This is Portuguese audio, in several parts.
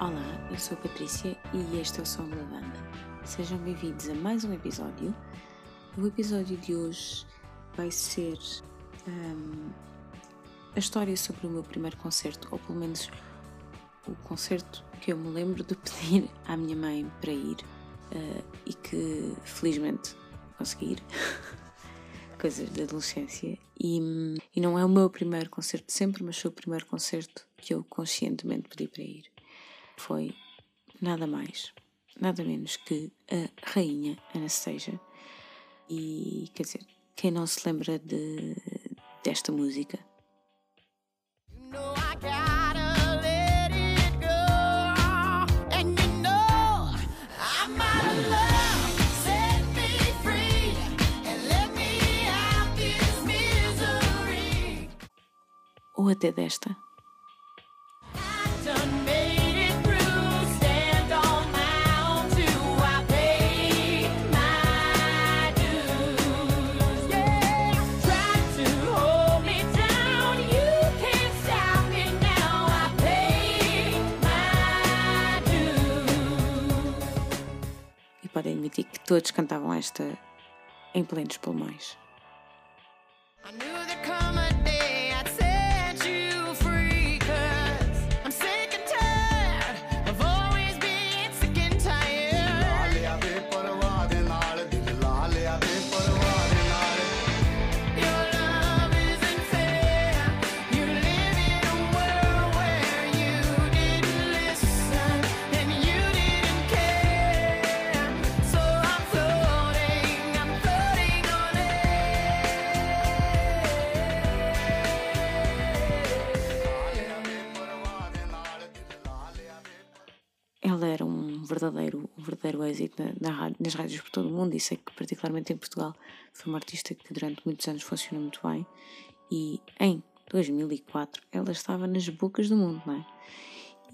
Olá, eu sou Patrícia e este é o Som da Banda. Sejam bem-vindos a mais um episódio. O episódio de hoje vai ser um, a história sobre o meu primeiro concerto, ou pelo menos o concerto que eu me lembro de pedir à minha mãe para ir uh, e que felizmente consegui ir. Coisas da adolescência. E, e não é o meu primeiro concerto sempre, mas foi o primeiro concerto que eu conscientemente pedi para ir. Foi nada mais, nada menos que a Rainha Anastasia. E quer dizer, quem não se lembra de, desta música? Ou até desta. Admitir que todos cantavam esta em plenos pulmões. Ela era um verdadeiro, um verdadeiro êxito na, na, nas rádios por todo o mundo e sei que particularmente em Portugal foi uma artista que durante muitos anos funcionou muito bem e em 2004 ela estava nas bocas do mundo, não é?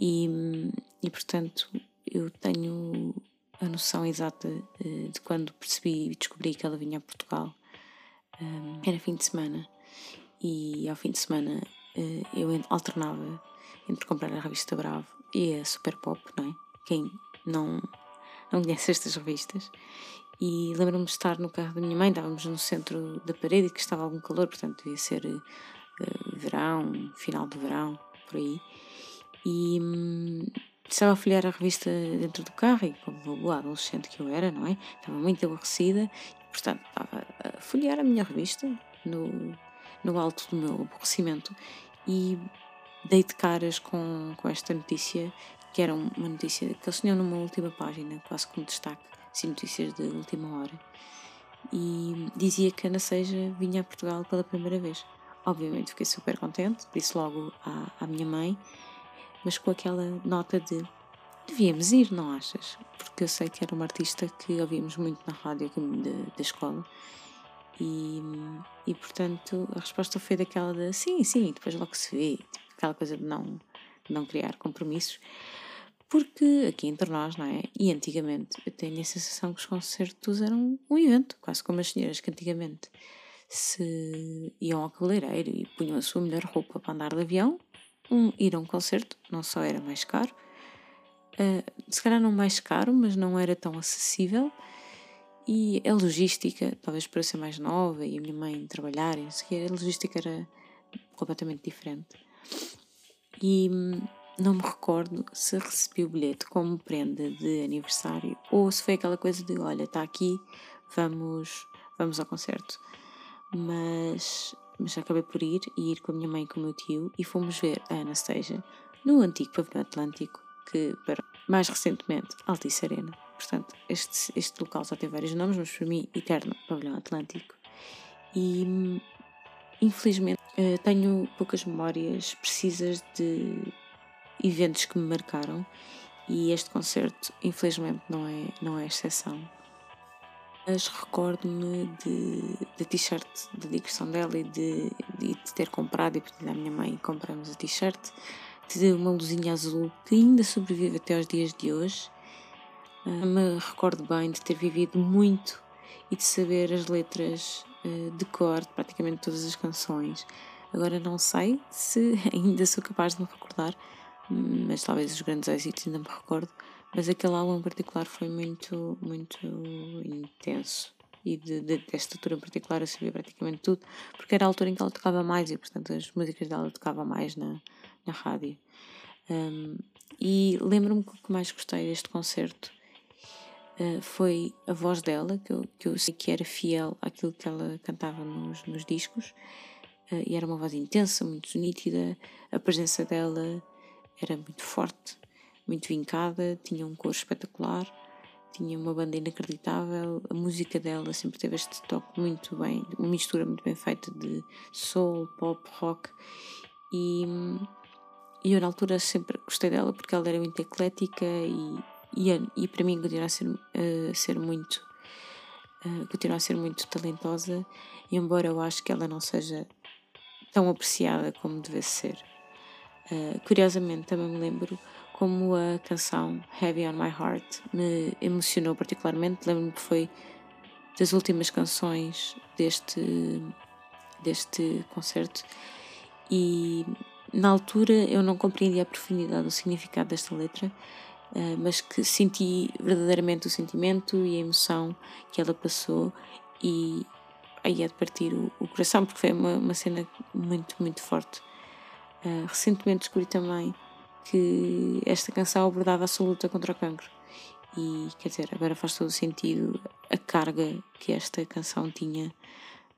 E, e portanto eu tenho a noção exata eh, de quando percebi e descobri que ela vinha a Portugal. Um, era fim de semana e ao fim de semana eh, eu alternava entre comprar a revista Bravo e a Super Pop, não é? Quem não, não conhece estas revistas. E lembro-me de estar no carro da minha mãe, estávamos no centro da parede que estava algum calor, portanto devia ser uh, verão, final de verão, por aí. E hum, estava a folhear a revista dentro do carro e, como boa adolescente que eu era, não é? Estava muito aborrecida e, portanto, estava a folhear a minha revista no, no alto do meu aborrecimento e dei de caras com, com esta notícia, que era uma notícia que eles tinham numa última página, quase como destaque, assim, notícias de última hora. E dizia que Ana Seja vinha a Portugal pela primeira vez. Obviamente fiquei super contente, disse logo à, à minha mãe, mas com aquela nota de devíamos ir, não achas? Porque eu sei que era uma artista que ouvíamos muito na rádio da escola e, e portanto a resposta foi daquela de sim, sim, depois logo se vê, tipo, aquela coisa de não, de não criar compromissos, porque aqui entre nós, não é? E antigamente eu tenho a sensação que os concertos eram um evento, quase como as senhoras que antigamente se iam ao cabeleireiro e punham a sua melhor roupa para andar de avião, um, ir a um concerto não só era mais caro, uh, se calhar não mais caro, mas não era tão acessível. E a logística, talvez eu ser mais nova e a minha mãe trabalhar, a logística era completamente diferente e hum, não me recordo se recebi o bilhete como prenda de aniversário ou se foi aquela coisa de olha, está aqui, vamos, vamos ao concerto. Mas, mas acabei por ir e ir com a minha mãe e com o meu tio e fomos ver a Anastasia no antigo pavilhão Atlântico, que para mais recentemente Altice Arena. Portanto, este, este local só tem vários nomes, mas para mim, eterno pavilhão Atlântico. E infelizmente Uh, tenho poucas memórias precisas de eventos que me marcaram e este concerto, infelizmente, não é, não é exceção. Mas recordo-me da t-shirt, da digressão dela e de, de, de, ter comprado e pedir à minha mãe compramos a t-shirt, de uma luzinha azul que ainda sobrevive até aos dias de hoje. Uh, me recordo bem de ter vivido muito e de saber as letras uh, de cor de praticamente todas as canções. Agora não sei se ainda sou capaz de me recordar mas talvez os grandes êxitos ainda me recordo. Mas aquele álbum em particular foi muito, muito intenso. E de, de, desta altura em particular eu sabia praticamente tudo, porque era a altura em que ela tocava mais e, portanto, as músicas dela tocava mais na, na rádio. Um, e lembro-me que o que mais gostei deste concerto uh, foi a voz dela, que eu, que eu sei que era fiel àquilo que ela cantava nos, nos discos, uh, e era uma voz intensa, muito nítida, a presença dela era muito forte, muito vincada, tinha um cor espetacular, tinha uma banda inacreditável, a música dela sempre teve este toque muito bem, uma mistura muito bem feita de soul, pop, rock. E, e eu na altura sempre gostei dela porque ela era muito eclética e, e, e para mim continua a ser, uh, ser muito uh, continua a ser muito talentosa embora eu acho que ela não seja tão apreciada como devesse ser uh, curiosamente também me lembro como a canção Heavy on My Heart me emocionou particularmente. Lembro-me que foi das últimas canções deste, deste concerto e na altura eu não compreendia a profundidade do significado desta letra, eh, mas que senti verdadeiramente o sentimento e a emoção que ela passou e aí é de partir o, o coração, porque foi uma, uma cena muito, muito forte. Uh, recentemente descobri também que esta canção abordava a sua luta contra o cancro. E quer dizer, agora faz todo o sentido a carga que esta canção tinha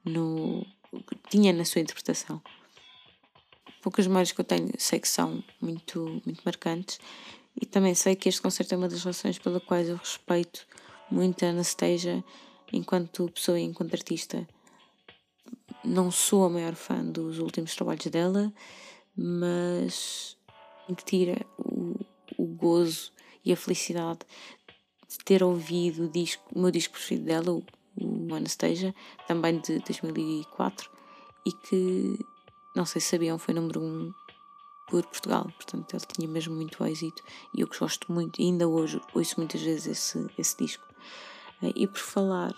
no tinha na sua interpretação. Poucas memórias que eu tenho sei que são muito, muito marcantes e também sei que este concerto é uma das razões pela quais eu respeito muito a Anastasia enquanto pessoa e enquanto artista. Não sou a maior fã dos últimos trabalhos dela, mas que tira o, o gozo e a felicidade de ter ouvido o, disco, o meu disco preferido dela, o, o Anastasia, também de 2004, e que, não sei se sabiam, foi número 1 um por Portugal, portanto ele tinha mesmo muito êxito e eu gosto muito, ainda hoje ouço muitas vezes esse, esse disco. E por falar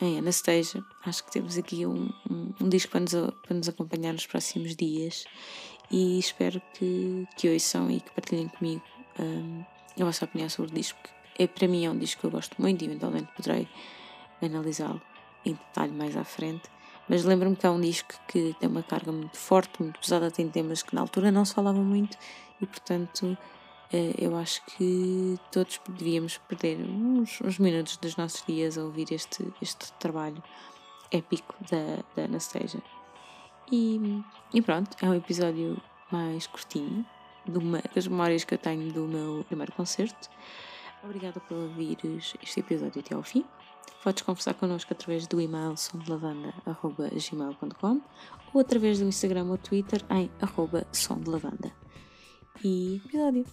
em Anastasia, acho que temos aqui um, um, um disco para nos, para nos acompanhar nos próximos dias e espero que, que ouçam e que partilhem comigo um, a vossa opinião sobre o disco. É, para mim é um disco que eu gosto muito e eventualmente poderei analisá-lo em detalhe mais à frente. Mas lembro-me que é um disco que tem uma carga muito forte, muito pesada, tem temas que na altura não se falavam muito e, portanto, eu acho que todos devíamos perder uns, uns minutos dos nossos dias a ouvir este, este trabalho épico da, da Anastasia. E, e pronto, é um episódio mais curtinho uma das memórias que eu tenho do meu primeiro concerto. Obrigada por ouvires este episódio até ao fim. Podes conversar connosco através do e-mail somdelavanda.gmail.com ou através do Instagram ou Twitter em arroba somdelavanda. E episódio!